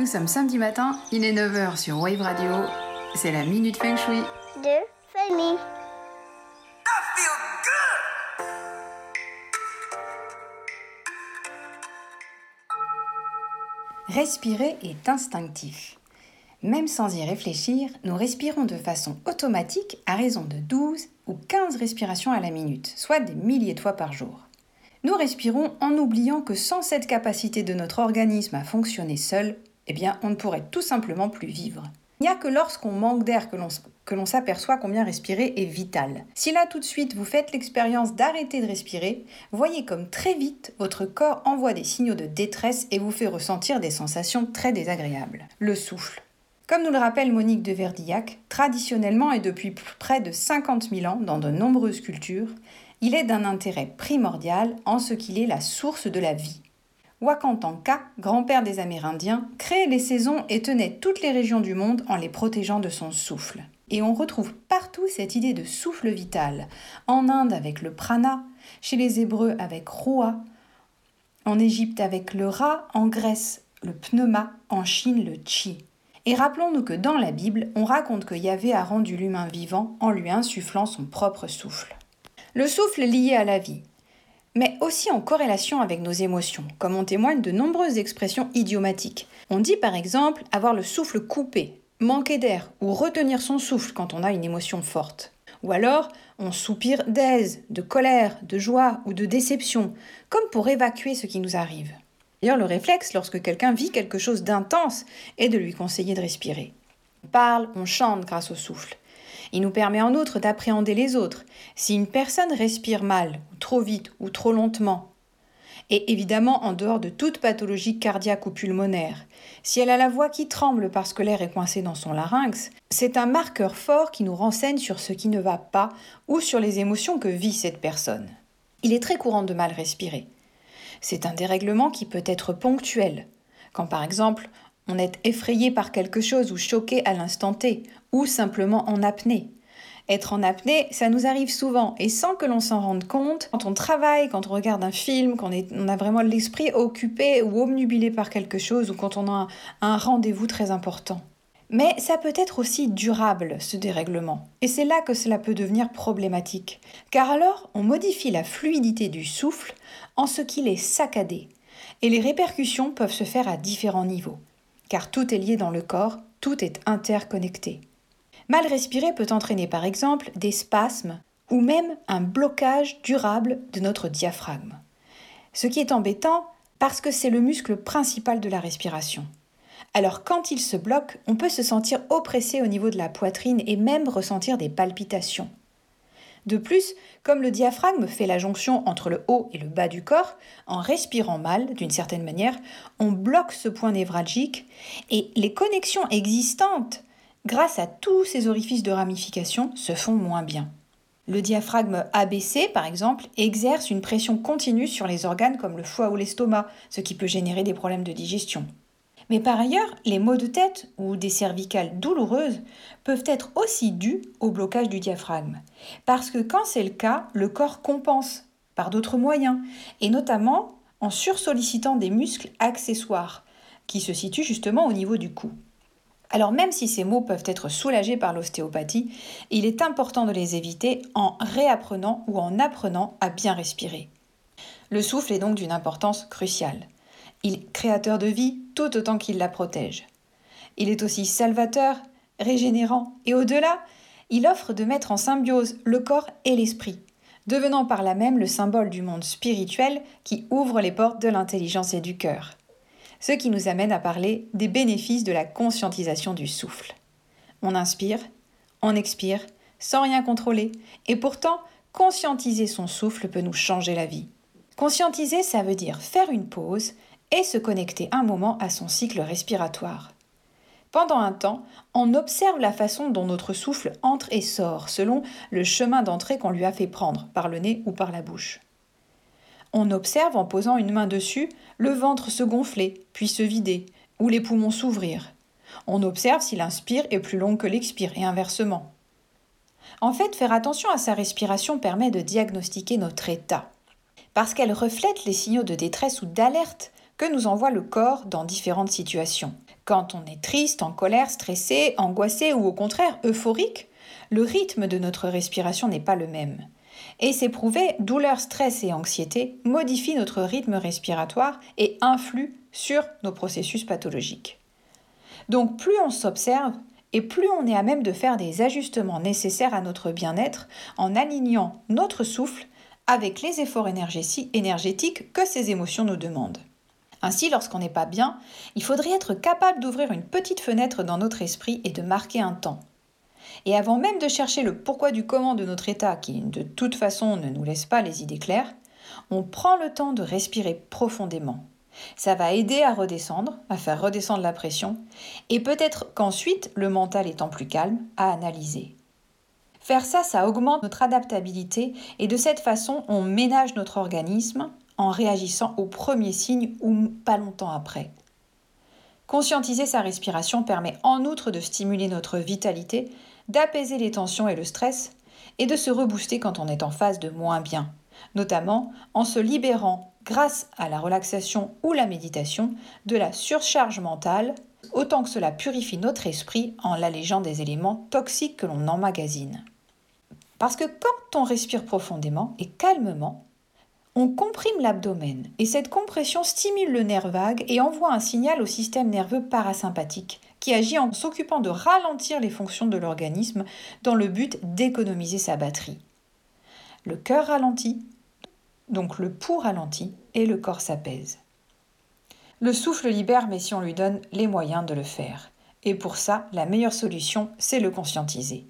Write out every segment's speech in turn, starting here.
Nous sommes samedi matin, il est 9h sur Wave Radio. C'est la Minute Feng Shui. de Fanny. Respirer est instinctif. Même sans y réfléchir, nous respirons de façon automatique à raison de 12 ou 15 respirations à la minute, soit des milliers de fois par jour. Nous respirons en oubliant que sans cette capacité de notre organisme à fonctionner seul, eh bien, on ne pourrait tout simplement plus vivre. Il n'y a que lorsqu'on manque d'air que l'on s'aperçoit combien respirer est vital. Si là tout de suite vous faites l'expérience d'arrêter de respirer, voyez comme très vite votre corps envoie des signaux de détresse et vous fait ressentir des sensations très désagréables. Le souffle. Comme nous le rappelle Monique de Verdillac, traditionnellement et depuis près de 50 000 ans dans de nombreuses cultures, il est d'un intérêt primordial en ce qu'il est la source de la vie. Wakantanka, grand-père des Amérindiens, créait les saisons et tenait toutes les régions du monde en les protégeant de son souffle. Et on retrouve partout cette idée de souffle vital. En Inde avec le prana, chez les Hébreux avec Roa, en Égypte avec le Ra, en Grèce le pneuma, en Chine le chi. Et rappelons-nous que dans la Bible, on raconte que Yahvé a rendu l'humain vivant en lui insufflant son propre souffle. Le souffle est lié à la vie, mais aussi en corrélation avec nos émotions, comme en témoignent de nombreuses expressions idiomatiques. On dit par exemple avoir le souffle coupé, manquer d'air ou retenir son souffle quand on a une émotion forte. Ou alors, on soupire d'aise, de colère, de joie ou de déception, comme pour évacuer ce qui nous arrive. D'ailleurs, le réflexe, lorsque quelqu'un vit quelque chose d'intense, est de lui conseiller de respirer. On parle, on chante grâce au souffle. Il nous permet en outre d'appréhender les autres. Si une personne respire mal, trop vite, ou trop lentement, et évidemment en dehors de toute pathologie cardiaque ou pulmonaire. Si elle a la voix qui tremble parce que l'air est coincé dans son larynx, c'est un marqueur fort qui nous renseigne sur ce qui ne va pas ou sur les émotions que vit cette personne. Il est très courant de mal respirer. C'est un dérèglement qui peut être ponctuel, quand par exemple on est effrayé par quelque chose ou choqué à l'instant T, ou simplement en apnée. Être en apnée, ça nous arrive souvent et sans que l'on s'en rende compte, quand on travaille, quand on regarde un film, quand on, a vraiment l'esprit occupé ou obnubilé par quelque chose ou quand on a un rendez-vous très important. Mais ça peut être aussi durable, ce dérèglement. Et c'est là que cela peut devenir problématique. Car alors, on modifie la fluidité du souffle en ce qu'il est saccadé. Et les répercussions peuvent se faire à différents niveaux. Car tout est lié dans le corps, tout est interconnecté. Mal respirer peut entraîner par exemple des spasmes ou même un blocage durable de notre diaphragme. Ce qui est embêtant parce que c'est le muscle principal de la respiration. Alors quand il se bloque, on peut se sentir oppressé au niveau de la poitrine et même ressentir des palpitations. De plus, comme le diaphragme fait la jonction entre le haut et le bas du corps, en respirant mal, d'une certaine manière, on bloque ce point névralgique et les connexions existantes grâce à tous ces orifices de ramification, se font moins bien. Le diaphragme abaissé, par exemple, exerce une pression continue sur les organes comme le foie ou l'estomac, ce qui peut générer des problèmes de digestion. Mais par ailleurs, les maux de tête ou des cervicales douloureuses peuvent être aussi dus au blocage du diaphragme. Parce que quand c'est le cas, le corps compense par d'autres moyens, et notamment en sursollicitant des muscles accessoires, qui se situent justement au niveau du cou. Alors même si ces maux peuvent être soulagés par l'ostéopathie, il est important de les éviter en réapprenant ou en apprenant à bien respirer. Le souffle est donc d'une importance cruciale. Il est créateur de vie tout autant qu'il la protège. Il est aussi salvateur, régénérant et au-delà, il offre de mettre en symbiose le corps et l'esprit, devenant par là même le symbole du monde spirituel qui ouvre les portes de l'intelligence et du cœur ce qui nous amène à parler des bénéfices de la conscientisation du souffle. On inspire, on expire, sans rien contrôler, et pourtant, conscientiser son souffle peut nous changer la vie. Conscientiser, ça veut dire faire une pause et se connecter un moment à son cycle respiratoire. Pendant un temps, on observe la façon dont notre souffle entre et sort selon le chemin d'entrée qu'on lui a fait prendre, par le nez ou par la bouche. On observe en posant une main dessus le ventre se gonfler, puis se vider, ou les poumons s'ouvrir. On observe si l'inspire est plus long que l'expire, et inversement. En fait, faire attention à sa respiration permet de diagnostiquer notre état, parce qu'elle reflète les signaux de détresse ou d'alerte que nous envoie le corps dans différentes situations. Quand on est triste, en colère, stressé, angoissé ou au contraire euphorique, le rythme de notre respiration n'est pas le même. Et c'est prouvé, douleur, stress et anxiété modifient notre rythme respiratoire et influent sur nos processus pathologiques. Donc plus on s'observe, et plus on est à même de faire des ajustements nécessaires à notre bien-être en alignant notre souffle avec les efforts énergétiques que ces émotions nous demandent. Ainsi, lorsqu'on n'est pas bien, il faudrait être capable d'ouvrir une petite fenêtre dans notre esprit et de marquer un temps. Et avant même de chercher le pourquoi du comment de notre état, qui de toute façon ne nous laisse pas les idées claires, on prend le temps de respirer profondément. Ça va aider à redescendre, à faire redescendre la pression, et peut-être qu'ensuite, le mental étant plus calme, à analyser. Faire ça, ça augmente notre adaptabilité et de cette façon, on ménage notre organisme en réagissant aux premiers signes ou pas longtemps après. Conscientiser sa respiration permet en outre de stimuler notre vitalité, d'apaiser les tensions et le stress, et de se rebooster quand on est en phase de moins bien, notamment en se libérant, grâce à la relaxation ou la méditation, de la surcharge mentale, autant que cela purifie notre esprit en l'allégeant des éléments toxiques que l'on emmagasine. Parce que quand on respire profondément et calmement, on comprime l'abdomen et cette compression stimule le nerf vague et envoie un signal au système nerveux parasympathique qui agit en s'occupant de ralentir les fonctions de l'organisme dans le but d'économiser sa batterie. Le cœur ralentit, donc le pouls ralentit et le corps s'apaise. Le souffle libère, mais si on lui donne les moyens de le faire. Et pour ça, la meilleure solution, c'est le conscientiser.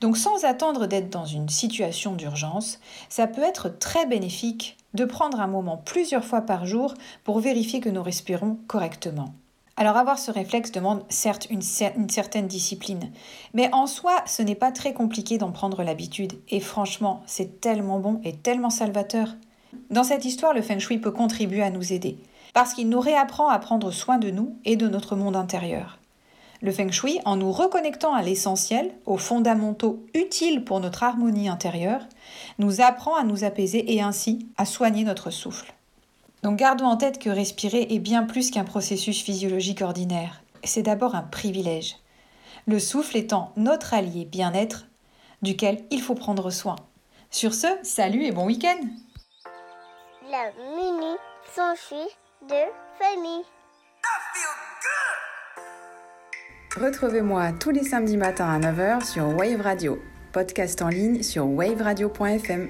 Donc sans attendre d'être dans une situation d'urgence, ça peut être très bénéfique de prendre un moment plusieurs fois par jour pour vérifier que nous respirons correctement. Alors avoir ce réflexe demande certes une, certaine discipline, mais en soi ce n'est pas très compliqué d'en prendre l'habitude, et franchement c'est tellement bon et tellement salvateur. Dans cette histoire, le feng shui peut contribuer à nous aider, parce qu'il nous réapprend à prendre soin de nous et de notre monde intérieur. Le feng shui, en nous reconnectant à l'essentiel, aux fondamentaux utiles pour notre harmonie intérieure, nous apprend à nous apaiser et ainsi à soigner notre souffle. Donc gardons en tête que respirer est bien plus qu'un processus physiologique ordinaire. C'est d'abord un privilège. Le souffle étant notre allié bien-être, duquel il faut prendre soin. Sur ce, salut et bon week-end La mini de famille. Retrouvez-moi tous les samedis matins à 9h sur Wave Radio, podcast en ligne sur waveradio.fm.